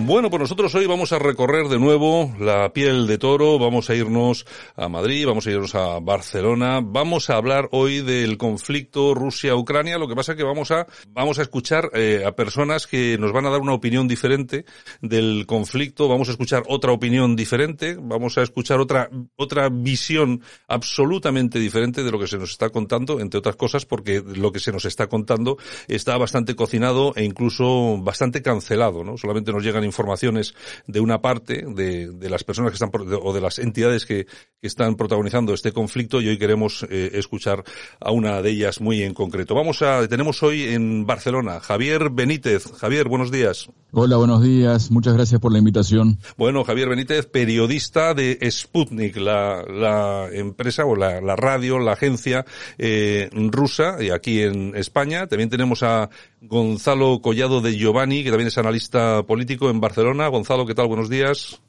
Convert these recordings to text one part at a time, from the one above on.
Bueno, pues nosotros hoy vamos a recorrer de nuevo la piel de toro, vamos a irnos a Madrid, vamos a irnos a Barcelona, vamos a hablar hoy del conflicto Rusia-Ucrania, lo que pasa es que vamos a, vamos a escuchar eh, a personas que nos van a dar una opinión diferente del conflicto, vamos a escuchar otra opinión diferente, vamos a escuchar otra, otra visión absolutamente diferente de lo que se nos está contando, entre otras cosas porque lo que se nos está contando está bastante cocinado e incluso bastante cancelado, ¿no? Solamente nos llegan informaciones de una parte de, de las personas que están o de las entidades que, que, están protagonizando este conflicto y hoy queremos eh, escuchar a una de ellas muy en concreto. Vamos a tenemos hoy en Barcelona Javier Benítez. Javier, buenos días. Hola, buenos días. Muchas gracias por la invitación. Bueno, Javier Benítez, periodista de Sputnik, la, la empresa o la, la, radio, la agencia eh, rusa, y aquí en España. También tenemos a Gonzalo Collado de Giovanni, que también es analista político en Barcelona. Gonzalo, ¿qué tal? Buenos días.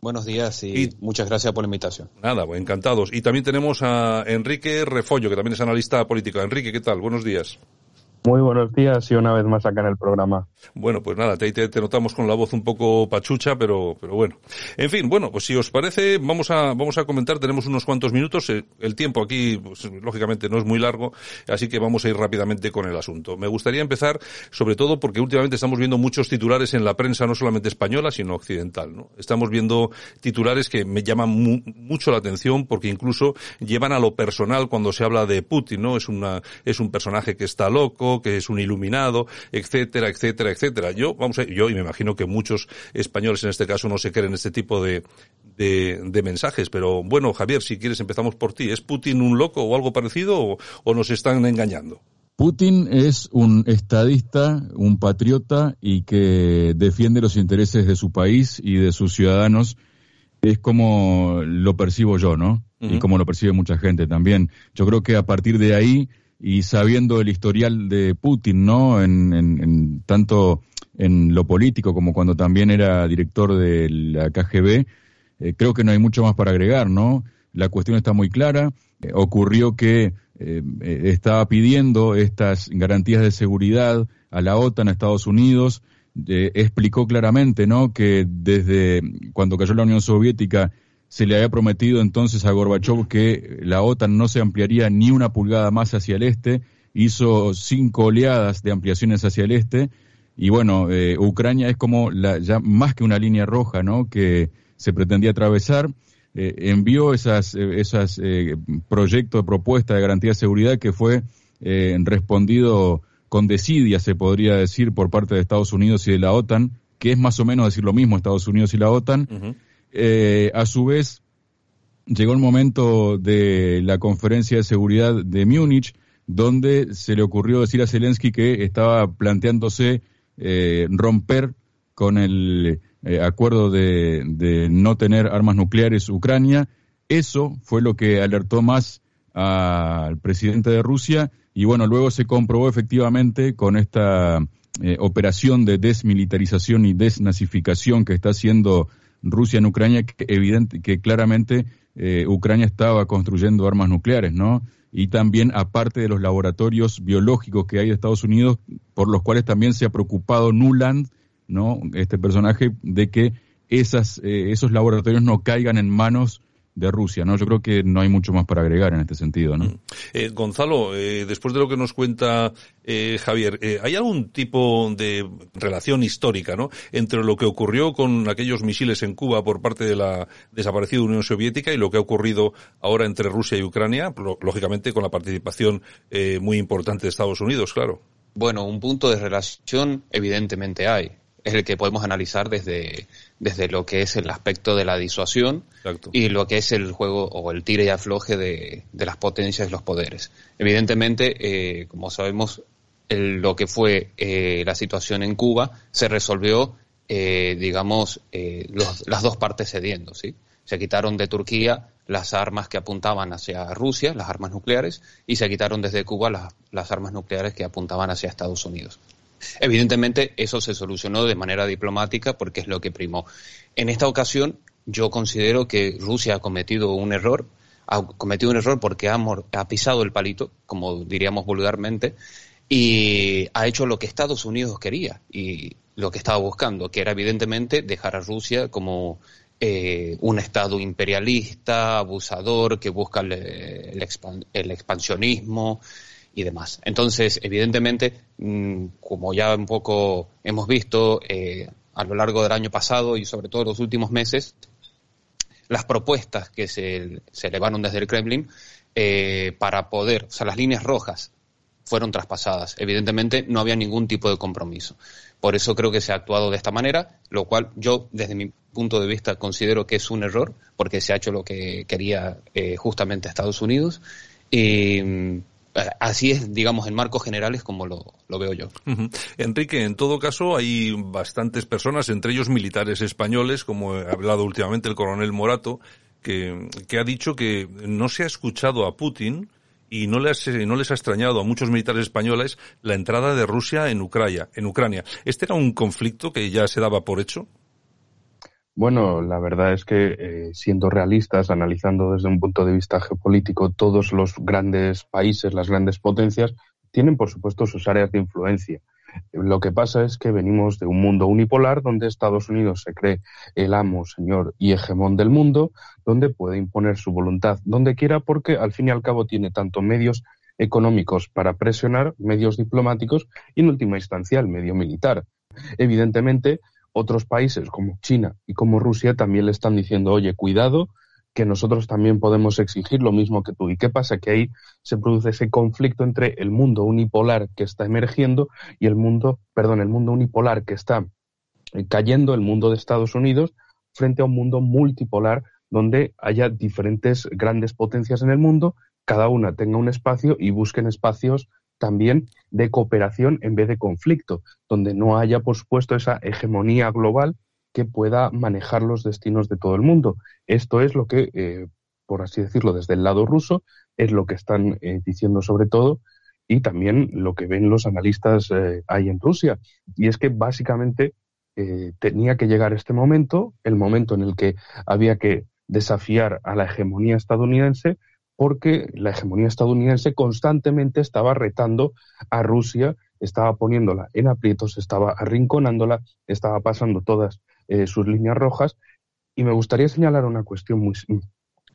Buenos días y, y, muchas gracias por la invitación. Nada, pues encantados. Y también tenemos a Enrique Refollo, que también es analista político. Enrique, ¿qué tal? Buenos días. Muy buenos días y una vez más acá en el programa. Bueno, pues nada, te, te, notamos con la voz un poco pachucha, pero, pero bueno. En fin, bueno, pues si os parece, vamos a, vamos a comentar, tenemos unos cuantos minutos, el tiempo aquí, pues, lógicamente no es muy largo, así que vamos a ir rápidamente con el asunto. Me gustaría empezar, sobre todo porque últimamente estamos viendo muchos titulares en la prensa, no solamente española, sino occidental, ¿no? Estamos viendo titulares que me llaman mu mucho la atención porque incluso llevan a lo personal cuando se habla de Putin, ¿no? Es una, es un personaje que está loco, que es un iluminado, etcétera, etcétera, etcétera. Yo, vamos a, yo y me imagino que muchos españoles en este caso no se creen este tipo de, de, de, mensajes, pero bueno, Javier, si quieres empezamos por ti. ¿Es Putin un loco o algo parecido o, o nos están engañando? Putin es un estadista, un patriota y que defiende los intereses de su país y de sus ciudadanos. Es como lo percibo yo, ¿no? Uh -huh. Y como lo percibe mucha gente también. Yo creo que a partir de ahí y sabiendo el historial de Putin, ¿no? En, en, en, tanto en lo político como cuando también era director de la KGB, eh, creo que no hay mucho más para agregar, ¿no? La cuestión está muy clara. Eh, ocurrió que eh, estaba pidiendo estas garantías de seguridad a la OTAN, a Estados Unidos. explicó claramente, ¿no? Que desde cuando cayó la Unión Soviética se le había prometido entonces a Gorbachev que la OTAN no se ampliaría ni una pulgada más hacia el este, hizo cinco oleadas de ampliaciones hacia el este, y bueno, eh, Ucrania es como la, ya más que una línea roja, ¿no? Que se pretendía atravesar, eh, envió esas, eh, esas proyectos de propuesta de garantía de seguridad que fue respondido con desidia, se podría decir, por parte de Estados Unidos y de la OTAN, que es más o menos decir lo mismo Estados Unidos y la OTAN. Eh, a su vez, llegó el momento de la conferencia de seguridad de Múnich, donde se le ocurrió decir a Zelensky que estaba planteándose eh, romper con el eh, acuerdo de, no tener armas nucleares Ucrania. Eso fue lo que alertó más al presidente de Rusia y bueno, luego se comprobó efectivamente con esta eh, operación de desmilitarización y desnazificación que está haciendo Rusia en Ucrania, que que claramente eh, Ucrania estaba construyendo armas nucleares, ¿no? Y también aparte de los laboratorios biológicos que hay de Estados Unidos, por los cuales también se ha preocupado Nuland, ¿no? Este personaje, de que esas, eh, esos laboratorios no caigan en manos de Rusia, ¿no? Yo creo que no hay mucho más para agregar en este sentido, ¿no? Eh, Gonzalo, eh, después de lo que nos cuenta eh, Javier, eh, ¿hay algún tipo de relación histórica, ¿no? Entre lo que ocurrió con aquellos misiles en Cuba por parte de la desaparecida Unión Soviética y lo que ha ocurrido ahora entre Rusia y Ucrania, lógicamente con la participación eh, muy importante de Estados Unidos, claro. Bueno, un punto de relación evidentemente hay. Es el que podemos analizar desde, desde lo que es el aspecto de la disuasión y lo que es el juego o el tire y afloje de, las potencias y los poderes. Evidentemente, eh, como sabemos, lo que fue eh, la situación en Cuba se resolvió, eh, digamos, las dos partes cediendo, ¿sí? Se quitaron de Turquía las armas que apuntaban hacia Rusia, las armas nucleares, y se quitaron desde Cuba las, las armas nucleares que apuntaban hacia Estados Unidos. Evidentemente, eso se solucionó de manera diplomática porque es lo que primó. En esta ocasión, yo considero que Rusia ha cometido un error, ha cometido un error porque ha, pisado el palito, como diríamos vulgarmente, y ha hecho lo que Estados Unidos quería y lo que estaba buscando, que era evidentemente dejar a Rusia como eh, un Estado imperialista, abusador, que busca el, expansionismo y demás. Entonces, evidentemente, mm, como ya un poco hemos visto eh, a lo largo del año pasado y sobre todo los últimos meses, las propuestas que se, se elevaron desde el Kremlin eh, para poder, o sea, las líneas rojas fueron traspasadas. Evidentemente no había ningún tipo de compromiso. Por eso creo que se ha actuado de esta manera, lo cual yo desde mi punto de vista considero que es un error, porque se ha hecho lo que quería eh, justamente Estados Unidos. Y mm, así es, digamos, en marcos generales como lo, veo yo. Enrique, en todo caso hay bastantes personas, entre ellos militares españoles, como ha hablado últimamente el coronel Morato, que, ha dicho que no se ha escuchado a Putin y no les, no les ha extrañado a muchos militares españoles la entrada de Rusia. En Ucrania. ¿Este era un conflicto que ya se daba por hecho? Bueno, la verdad es que eh, siendo realistas, analizando desde un punto de vista geopolítico, todos los grandes países, las grandes potencias, tienen por supuesto sus áreas de influencia. Lo que pasa es que venimos de un mundo unipolar donde Estados Unidos se cree el amo, señor y hegemón del mundo, donde puede imponer su voluntad donde quiera porque al fin y al cabo tiene tanto medios económicos para presionar, medios diplomáticos y en última instancia el medio militar. Evidentemente, otros países como China y como Rusia también le están diciendo, oye, cuidado, que nosotros también podemos exigir lo mismo que tú. ¿Y qué pasa? Que ahí se produce ese conflicto entre el mundo unipolar que está emergiendo y el mundo, perdón, el mundo unipolar que está eh, cayendo, el mundo de Estados Unidos, frente a un mundo multipolar donde haya diferentes grandes potencias en el mundo, cada una tenga un espacio y busquen espacios también de cooperación en vez de conflicto, donde no haya, por supuesto, esa hegemonía global que pueda manejar los destinos de todo el mundo. Esto es lo que, eh, por así decirlo, desde el lado ruso, es lo que están eh, diciendo sobre todo y también lo que ven los analistas eh, ahí en Rusia. Y es que básicamente tenía que llegar este momento, el momento en el que había que desafiar a la hegemonía estadounidense, porque la hegemonía estadounidense constantemente estaba retando a Rusia, estaba poniéndola en aprietos, estaba arrinconándola, estaba pasando todas eh, sus líneas rojas. Y me gustaría señalar una cuestión muy,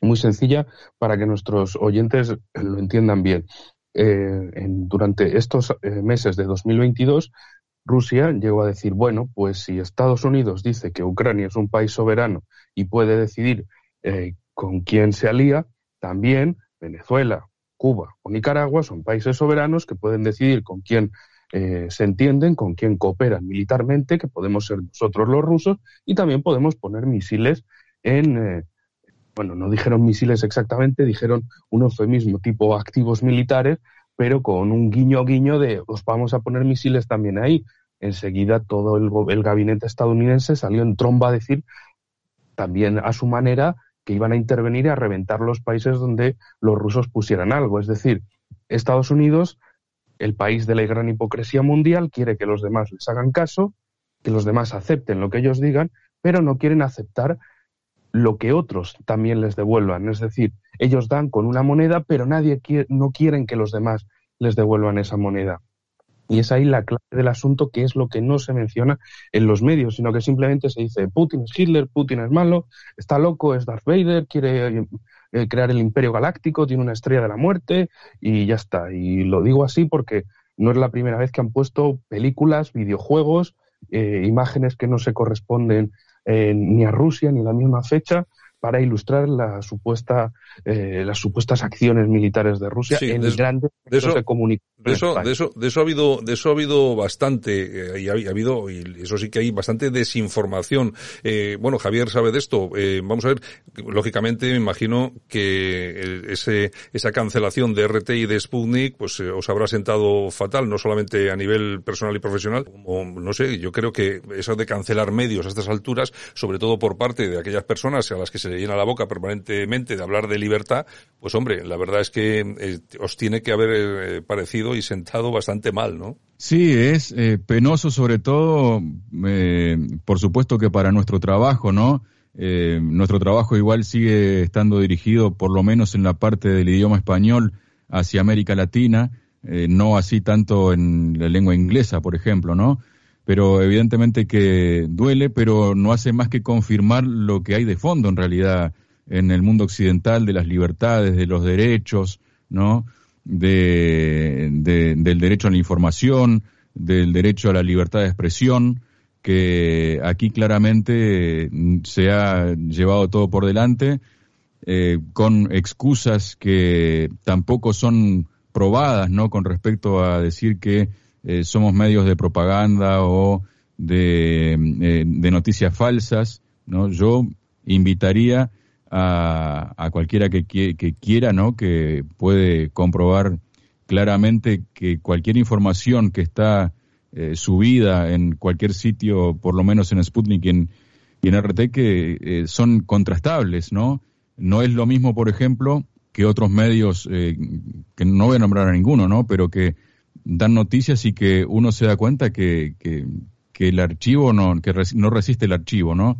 muy sencilla para que nuestros oyentes lo entiendan bien. Eh, durante estos eh, meses de 2022, Rusia llegó a decir, bueno, pues si Estados Unidos dice que Ucrania es un país soberano y puede decidir con quién se alía, también Venezuela, Cuba o Nicaragua son países soberanos que pueden decidir con quién eh, se entienden, con quién cooperan militarmente, que podemos ser nosotros los rusos, y también podemos poner misiles en, eh, bueno, no dijeron misiles exactamente, dijeron un eufemismo tipo activos militares, pero con un guiño guiño de os vamos a poner misiles también ahí. Enseguida todo el, el gabinete estadounidense salió en tromba a decir también a su manera que iban a intervenir y a reventar los países donde los rusos pusieran algo. Es decir, Estados Unidos el país de la gran hipocresía mundial quiere que los demás les hagan caso, que los demás acepten lo que ellos digan, pero no quieren aceptar lo que otros también les devuelvan. Es decir, ellos dan con una moneda, pero nadie quiere, no quieren que los demás les devuelvan esa moneda. Y es ahí la clave del asunto, que es lo que no se menciona en los medios, sino que simplemente se dice Putin es Hitler, Putin es malo, está loco, es Darth Vader, quiere eh, crear el imperio galáctico, tiene una estrella de la muerte y ya está. Y lo digo así porque no es la primera vez que han puesto películas, videojuegos, eh, imágenes que no se corresponden eh, ni a Rusia ni a la misma fecha para ilustrar la supuesta, eh, las supuestas acciones militares de Rusia en de, grandes de eso, de comunicación. De eso, de eso, de eso ha habido, de eso ha habido bastante, eh, y ha, habido, y eso sí que hay bastante desinformación. Eh, bueno, Javier sabe de esto. Eh, vamos a ver, lógicamente me imagino que ese, esa cancelación de RT y de Sputnik, pues os habrá sentado fatal, no solamente a nivel personal y profesional, como, no sé, yo creo que eso de cancelar medios a estas alturas, sobre todo por parte de aquellas personas a las que se le llena la boca permanentemente de hablar de libertad, pues hombre, la verdad es que eh, os tiene que haber eh, parecido y sentado bastante mal, ¿no? Sí, es eh, penoso sobre todo, por supuesto que para nuestro trabajo, ¿no? nuestro trabajo igual sigue estando dirigido, por lo menos en la parte del idioma español, hacia América Latina, no así tanto en la lengua inglesa, por ejemplo, ¿no? Pero evidentemente que duele, pero no hace más que confirmar lo que hay de fondo en realidad en el mundo occidental de las libertades, de los derechos, ¿no? De, del derecho a la información, del derecho a la libertad de expresión, que aquí claramente se ha llevado todo por delante, eh, con excusas que tampoco son probadas, ¿no? Con respecto a decir que eh, somos medios de propaganda o de, eh, de noticias falsas, ¿no? Yo invitaría a, a cualquiera que, que, quiera, ¿no? Que puede comprobar claramente que cualquier información que está eh, subida en cualquier sitio, por lo menos en Sputnik y en, y en RT, que son contrastables, ¿no? No es lo mismo, por ejemplo, que otros medios, que no voy a nombrar a ninguno, ¿no? Pero que dan noticias y que uno se da cuenta que, que, el archivo no, que no resiste el archivo, ¿no?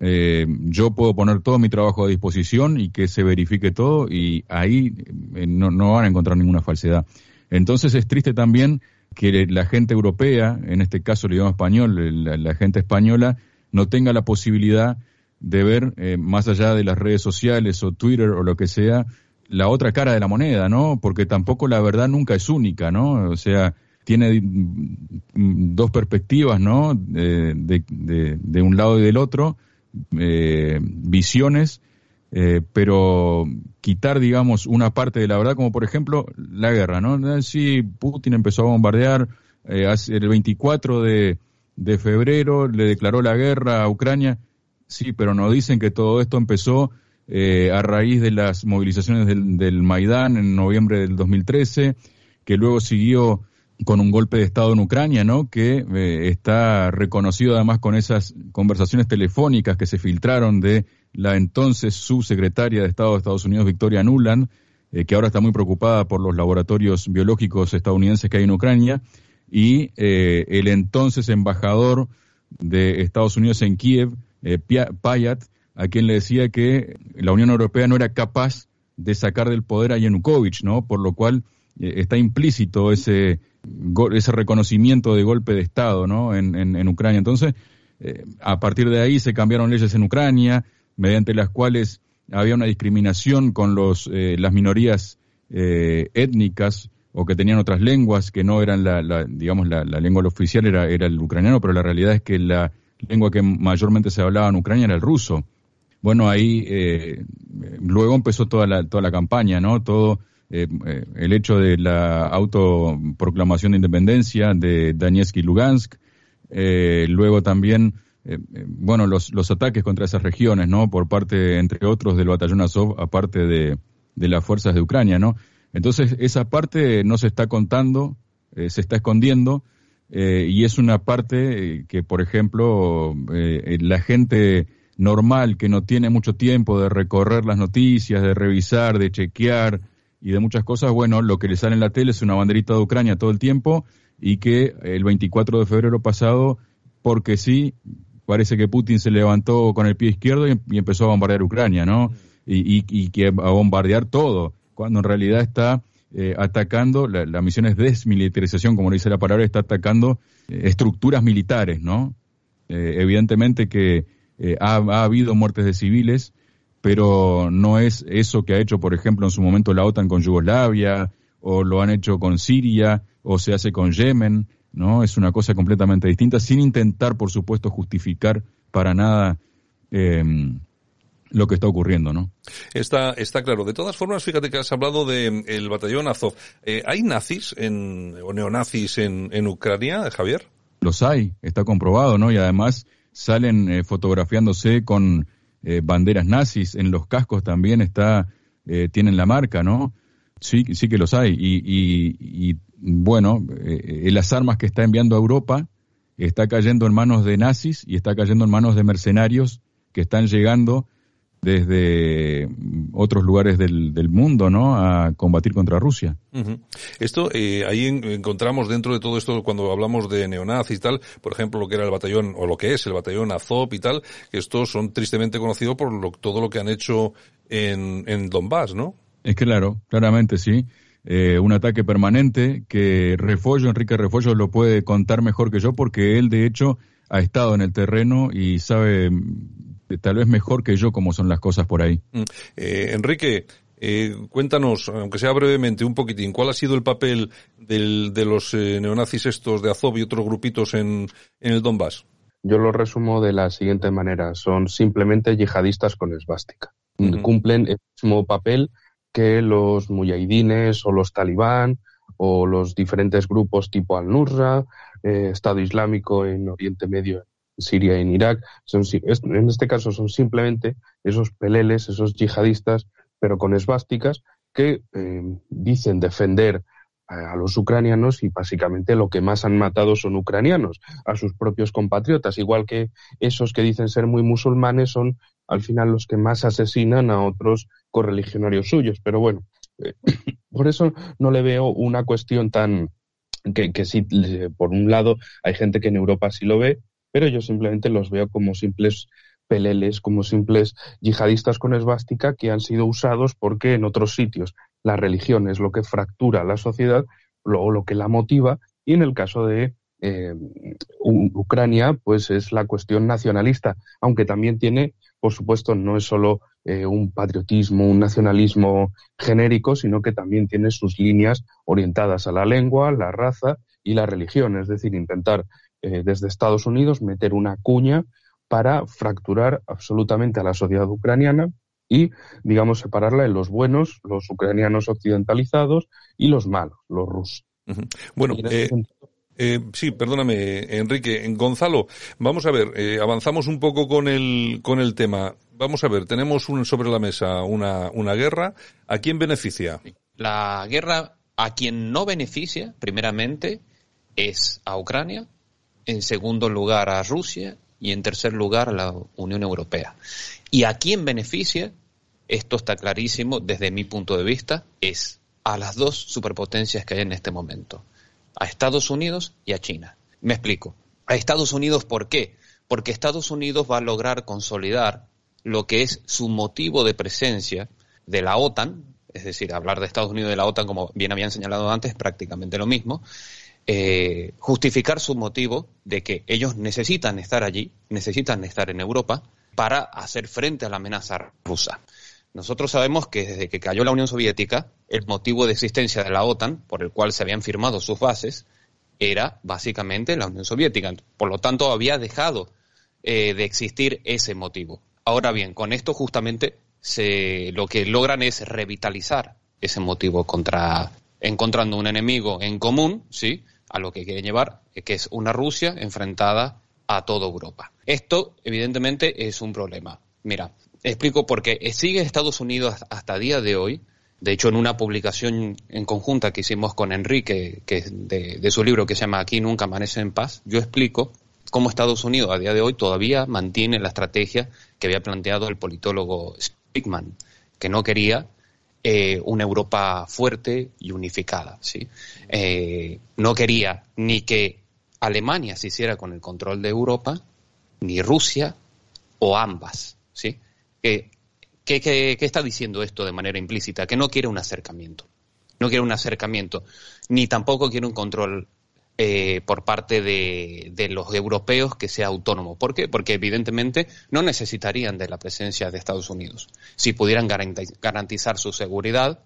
Eh, yo puedo poner todo mi trabajo a disposición y que se verifique todo y ahí eh, no, no, van a encontrar ninguna falsedad. Entonces es triste también que la gente europea, en este caso el idioma español, la, gente española, no tenga la posibilidad de ver, eh, más allá de las redes sociales o Twitter o lo que sea, la otra cara de la moneda, ¿no? Porque tampoco la verdad nunca es única, ¿no? O sea, tiene dos perspectivas, ¿no? De, de, un lado y del otro, eh, visiones, eh, pero quitar, digamos, una parte de la verdad, como por ejemplo la guerra, ¿no? Sí, Putin empezó a bombardear eh, el 24 de, de febrero, le declaró la guerra a Ucrania, sí, pero nos dicen que todo esto empezó eh, a raíz de las movilizaciones del, del, Maidán en noviembre del 2013, que luego siguió con un golpe de Estado en Ucrania, ¿no? Que eh, está reconocido además con esas conversaciones telefónicas que se filtraron de la entonces subsecretaria de Estado de Estados Unidos, Victoria Nuland, eh, que ahora está muy preocupada por los laboratorios biológicos estadounidenses que hay en Ucrania, y el entonces embajador de Estados Unidos en Kiev, Payat, a quien le decía que la Unión Europea no era capaz de sacar del poder a Yanukovych, ¿no? Por lo cual eh, está implícito ese, ese reconocimiento de golpe de Estado, ¿no? En, en, Ucrania. Entonces, eh, a partir de ahí se cambiaron leyes en Ucrania, mediante las cuales había una discriminación con los, eh, las minorías étnicas o que tenían otras lenguas que no eran la, la digamos, la, la, lengua oficial era, era el ucraniano, pero la realidad es que la lengua que mayormente se hablaba en Ucrania era el ruso. Bueno, ahí eh, luego empezó toda la, toda la campaña, ¿no? Todo eh, eh, el hecho de la autoproclamación de independencia de Donetsk y Lugansk, luego también, bueno, los, los ataques contra esas regiones, ¿no? Por parte, entre otros, del batallón Azov, aparte de, de las fuerzas de Ucrania, ¿no? Entonces, esa parte no se está contando, se está escondiendo, y es una parte que, por ejemplo, la gente normal que no tiene mucho tiempo de recorrer las noticias, de revisar, de chequear y de muchas cosas, bueno, lo que le sale en la tele es una banderita de Ucrania todo el tiempo y que el 24 de febrero pasado, porque sí, parece que Putin se levantó con el pie izquierdo y, empezó a bombardear Ucrania, ¿no? Y, y, que a bombardear todo, cuando en realidad está eh, atacando, la, misión es desmilitarización, como dice la palabra, está atacando eh, estructuras militares, ¿no? Eh, evidentemente que eh, ha, habido muertes de civiles, pero no es eso que ha hecho, por ejemplo, en su momento la OTAN con Yugoslavia, o lo han hecho con Siria, o se hace con Yemen, ¿no? Es una cosa completamente distinta, sin intentar, por supuesto, justificar para nada em, lo que está ocurriendo, ¿no? Está, está claro. De todas formas, fíjate que has hablado del el batallón Azov. Eh, ¿Hay nazis en, o neonazis en, en Ucrania, Javier? Los hay, está comprobado, ¿no? Y además salen eh, fotografiándose con eh, banderas nazis, en los cascos también está, eh, tienen la marca, ¿no? Sí, sí que los hay. Y, y, y bueno, las armas que está enviando a Europa está cayendo en manos de nazis y está cayendo en manos de mercenarios que están llegando desde otros lugares del, del, mundo, ¿no? A combatir contra Rusia. Esto, eh, ahí encontramos dentro de todo esto, cuando hablamos de neonazis y tal, por ejemplo, lo que era el batallón, o lo que es el batallón Azov y tal, que estos son tristemente conocidos por lo, todo lo que han hecho en, en Donbass, ¿no? Es claro, claramente sí. Eh, un ataque permanente que Refollo, Enrique Refollo lo puede contar mejor que yo porque él de hecho ha estado en el terreno y sabe tal vez mejor que yo cómo son las cosas por ahí. Mm. Eh, Enrique, eh, cuéntanos, aunque sea brevemente, un poquitín, ¿cuál ha sido el papel del, de los eh, neonazis estos de Azov y otros grupitos en, en el Donbass? Yo lo resumo de la siguiente manera. Son simplemente yihadistas con esvástica. Cumplen el mismo papel que los muyahidines o los talibán o los diferentes grupos tipo Al-Nusra, eh, Estado Islámico en Oriente Medio Siria y en Irak. Son, en este caso son simplemente esos peleles, esos yihadistas, pero con esvásticas, que eh, dicen defender a, los ucranianos y básicamente lo que más han matado son ucranianos, a sus propios compatriotas, igual que esos que dicen ser muy musulmanes son al final los que más asesinan a otros correligionarios suyos. Pero bueno, eh, por eso no le veo una cuestión tan que, que sí, por un lado hay gente que en Europa sí lo ve, pero yo simplemente los veo como simples peleles, como simples yihadistas con esvástica que han sido usados porque en otros sitios la religión es lo que fractura la sociedad o lo que la motiva y en el caso de eh, Ucrania pues es la cuestión nacionalista, aunque también tiene, por supuesto, no es solo eh, un patriotismo, un nacionalismo genérico, sino que también tiene sus líneas orientadas a la lengua, la raza y la religión, es decir, intentar eh, desde Estados Unidos meter una cuña para fracturar absolutamente a la sociedad ucraniana y, digamos, separarla en los buenos, los ucranianos occidentalizados y los malos, los rusos. Bueno, eh, eh, sí, perdóname, Enrique. Gonzalo, vamos a ver, eh, avanzamos un poco con el, con el tema. Vamos a ver, tenemos un, sobre la mesa una, una guerra. ¿A quién beneficia? La guerra a quien no beneficia, primeramente, es a Ucrania, en segundo lugar a Rusia y en tercer lugar a la Unión Europea. ¿Y a quién beneficia? Esto está clarísimo desde mi punto de vista, es a las dos superpotencias que hay en este momento, a Estados Unidos y a China. Me explico. A Estados Unidos, ¿por qué? Porque Estados Unidos va a lograr consolidar lo que es su motivo de presencia de la OTAN, es decir, hablar de Estados Unidos y de la OTAN, como bien habían señalado antes, es prácticamente lo mismo, eh, justificar su motivo de que ellos necesitan estar allí, necesitan estar en Europa para hacer frente a la amenaza rusa. Nosotros sabemos que desde que cayó la Unión Soviética, el motivo de existencia de la OTAN, por el cual se habían firmado sus bases, era básicamente la Unión Soviética. Por lo tanto, había dejado eh, de existir ese motivo. Ahora bien, con esto justamente se, lo que logran es revitalizar ese motivo contra encontrando un enemigo en común, ¿sí? A lo que quieren llevar, que es una Rusia enfrentada a toda Europa. Esto, evidentemente, es un problema. Mira, explico por qué. Sigue Estados Unidos hasta día de hoy. De hecho, en una publicación en conjunta que hicimos con Enrique, que es de, su libro que se llama Aquí nunca amanece en paz, yo explico cómo Estados Unidos a día de hoy todavía mantiene la estrategia que había planteado el politólogo Spickman, que no quería eh, una Europa fuerte y unificada. ¿sí? Eh, no quería ni que Alemania se hiciera con el control de Europa, ni Rusia, o ambas. ¿sí? ¿Qué, qué, está diciendo esto de manera implícita? Que no quiere un acercamiento. No quiere un acercamiento, ni tampoco quiere un control eh, por parte de, de, los europeos que sea autónomo. ¿Por qué? Porque evidentemente no necesitarían de la presencia de Estados Unidos. Si pudieran garantizar su seguridad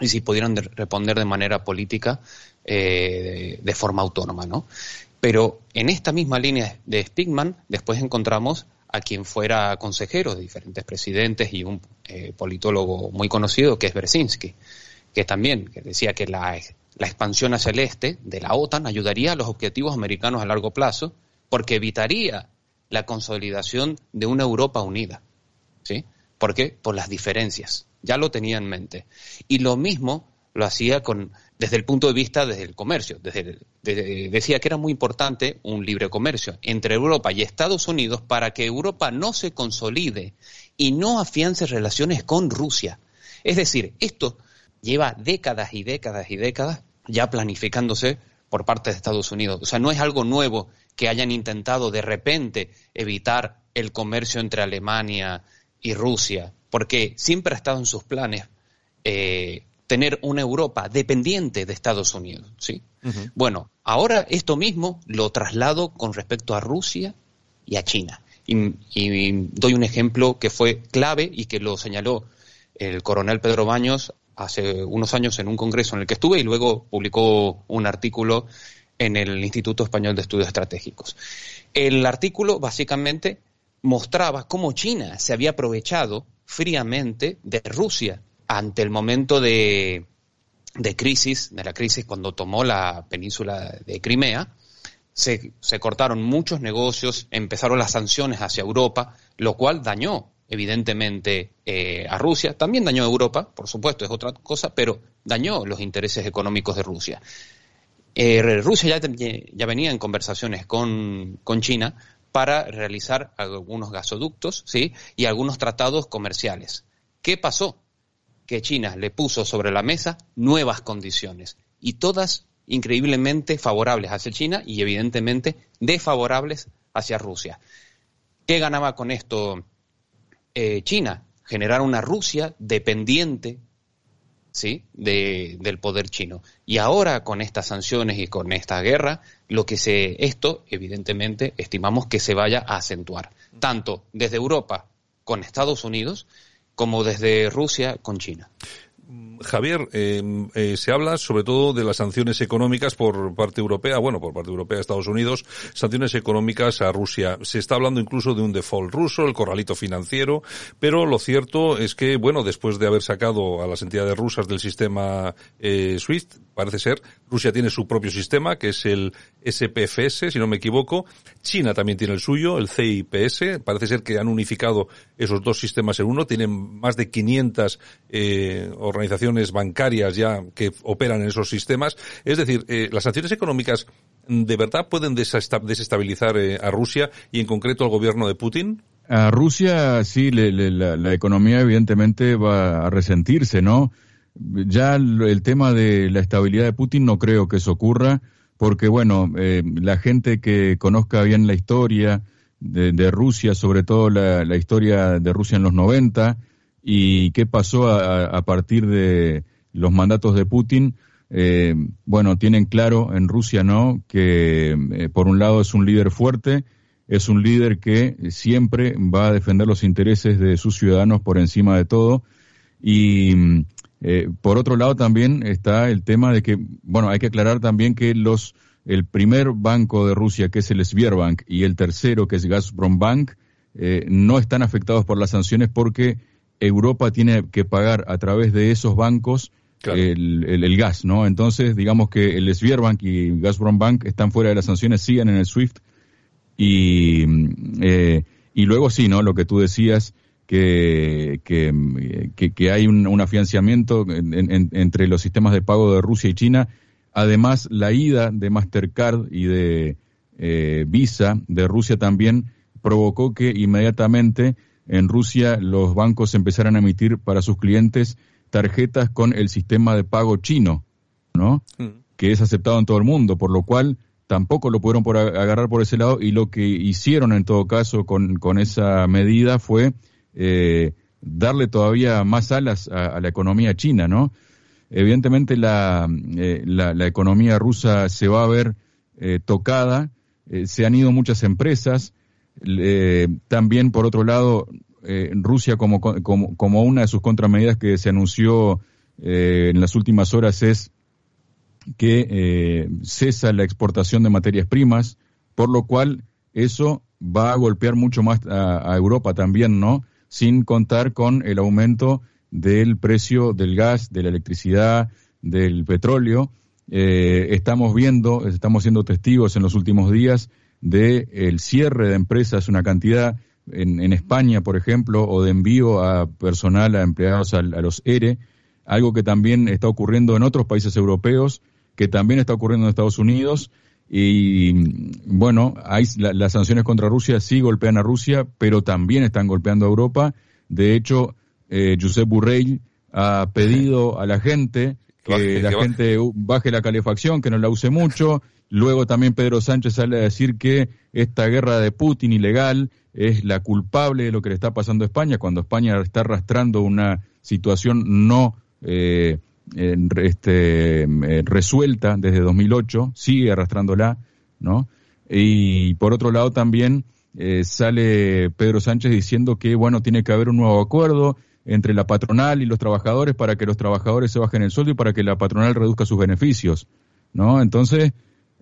y si pudieran responder de manera política eh, de forma autónoma, ¿no? Pero en esta misma línea de Stigman después encontramos a quien fuera consejero de diferentes presidentes y un eh, politólogo muy conocido que es Bersinski, que también decía que la, expansión hacia el este de la OTAN ayudaría a los objetivos americanos a largo plazo porque evitaría la consolidación de una Europa unida. ¿Sí? ¿Por qué? Por las diferencias. Ya lo tenía en mente. Y lo mismo lo hacía con, desde el punto de vista del comercio. Desde, decía que era muy importante un libre comercio entre Europa y Estados Unidos para que Europa no se consolide y no afiance relaciones con Rusia. Es decir, esto lleva décadas y décadas y décadas ya planificándose por parte de Estados Unidos. O sea, no es algo nuevo que hayan intentado de repente evitar el comercio entre Alemania y Rusia, porque siempre ha estado en sus planes eh, tener una Europa dependiente de Estados Unidos. ¿sí? Bueno, ahora esto mismo lo traslado con respecto a Rusia y a China. Y, doy un ejemplo que fue clave y que lo señaló el coronel Pedro Baños hace unos años en un congreso en el que estuve y luego publicó un artículo en el Instituto Español de Estudios Estratégicos. El artículo básicamente mostraba cómo China se había aprovechado fríamente de Rusia ante el momento de, crisis, de la crisis cuando tomó la península de Crimea, se, cortaron muchos negocios, empezaron las sanciones hacia Europa, lo cual dañó evidentemente eh, a Rusia, también dañó a Europa, por supuesto, es otra cosa, pero dañó los intereses económicos de Rusia. Eh, Rusia ya, ya, venía en conversaciones con, con, China para realizar algunos gasoductos ¿sí? y algunos tratados comerciales. ¿Qué pasó? que China le puso sobre la mesa nuevas condiciones y todas increíblemente favorables hacia China y evidentemente desfavorables hacia Rusia. ¿Qué ganaba con esto eh, China? Generar una Rusia dependiente ¿sí? De, del poder chino. Y ahora con estas sanciones y con esta guerra, lo que se, esto evidentemente estimamos que se vaya a acentuar, tanto desde Europa con Estados Unidos como desde Rusia con China. Javier, eh, eh, se habla sobre todo de las sanciones económicas por parte europea, bueno, por parte europea, Estados Unidos, sanciones económicas a Rusia. Se está hablando incluso de un default ruso, el corralito financiero, pero lo cierto es que, bueno, después de haber sacado a las entidades rusas del sistema eh, SWIFT, parece ser, Rusia tiene su propio sistema, que es el SPFS, si no me equivoco. China también tiene el suyo, el CIPS. Parece ser que han unificado esos dos sistemas en uno. Tienen más de 500 eh, organizaciones bancarias ya que operan en esos sistemas. Es decir, eh, las sanciones económicas de verdad pueden desestabilizar eh, a Rusia y en concreto al gobierno de Putin. A Rusia sí, la, economía evidentemente va a resentirse, ¿no? Ya el, tema de la estabilidad de Putin no creo que eso ocurra, porque bueno, eh, la gente que conozca bien la historia de, Rusia, sobre todo la, historia de Rusia en los 90 y qué pasó a, partir de los mandatos de Putin, eh, bueno, tienen claro en Rusia, ¿no? Que eh, por un lado es un líder fuerte, es un líder que siempre va a defender los intereses de sus ciudadanos por encima de todo y eh, por otro lado también está el tema de que, bueno, hay que aclarar también que los el primer banco de Rusia, que es el Sberbank, y el tercero, que es Gazprom Bank, eh, no están afectados por las sanciones porque Europa tiene que pagar a través de esos bancos el, gas, ¿no? Entonces, digamos que el Sberbank y Gazprom Bank están fuera de las sanciones, siguen en el SWIFT y, eh, y luego sí, ¿no? Lo que tú decías, que, que, que, hay un, un afianzamiento entre los sistemas de pago de Rusia y China. Además, la ida de Mastercard y de eh, Visa de Rusia también provocó que inmediatamente en Rusia los bancos empezaran a emitir para sus clientes tarjetas con el sistema de pago chino, ¿no? Mm. Que es aceptado en todo el mundo, por lo cual tampoco lo pudieron por agarrar por ese lado y lo que hicieron en todo caso con, con esa medida fue eh, darle todavía más alas a, la economía china, ¿no? Evidentemente la, eh, la, economía rusa se va a ver eh, tocada, se han ido muchas empresas, también por otro lado Rusia como, como, como, una de sus contramedidas que se anunció en las últimas horas es que cesa la exportación de materias primas, por lo cual eso va a golpear mucho más a, Europa también, ¿no? Sin contar con el aumento del precio del gas, de la electricidad, del petróleo. Eh, estamos viendo, estamos siendo testigos en los últimos días de el cierre de empresas, una cantidad en, en, España, por ejemplo, o de envío a personal, a empleados a, los ERE, algo que también está ocurriendo en otros países europeos, que también está ocurriendo en Estados Unidos. Y bueno, hay, las sanciones contra Rusia sí golpean a Rusia, pero también están golpeando a Europa. De hecho, eh, Josep Burrell ha pedido a la gente que, la gente baje la calefacción, que no la use mucho. Luego también Pedro Sánchez sale a decir que esta guerra de Putin ilegal es la culpable de lo que le está pasando a España, cuando España está arrastrando una situación no eh, este, eh, resuelta desde 2008, sigue arrastrándola, ¿no? Y por otro lado también eh, sale Pedro Sánchez diciendo que, bueno, tiene que haber un nuevo acuerdo entre la patronal y los trabajadores para que los trabajadores se bajen el sueldo y para que la patronal reduzca sus beneficios, ¿no? Entonces,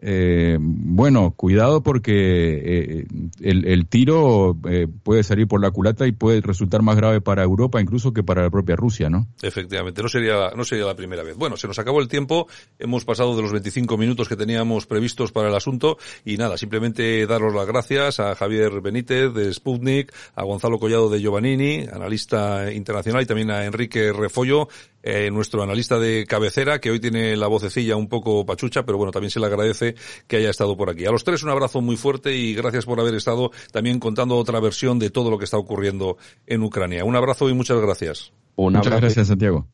eh, bueno, cuidado porque eh, el, tiro eh, puede salir por la culata y puede resultar más grave para Europa incluso que para la propia Rusia, ¿no? Efectivamente, no sería, no sería la primera vez. Bueno, se nos acabó el tiempo, hemos pasado de los 25 minutos que teníamos previstos para el asunto y nada, simplemente daros las gracias a Javier Benítez de Sputnik, a Gonzalo Collado de Giovannini, analista internacional y también a Enrique Refollo, eh, nuestro analista de cabecera, que hoy tiene la vocecilla un poco pachucha, pero bueno, también se le agradece que haya estado por aquí. A los tres un abrazo muy fuerte y gracias por haber estado también contando otra versión de todo lo que está ocurriendo en Ucrania. Un abrazo y muchas gracias. muchas gracias, Santiago.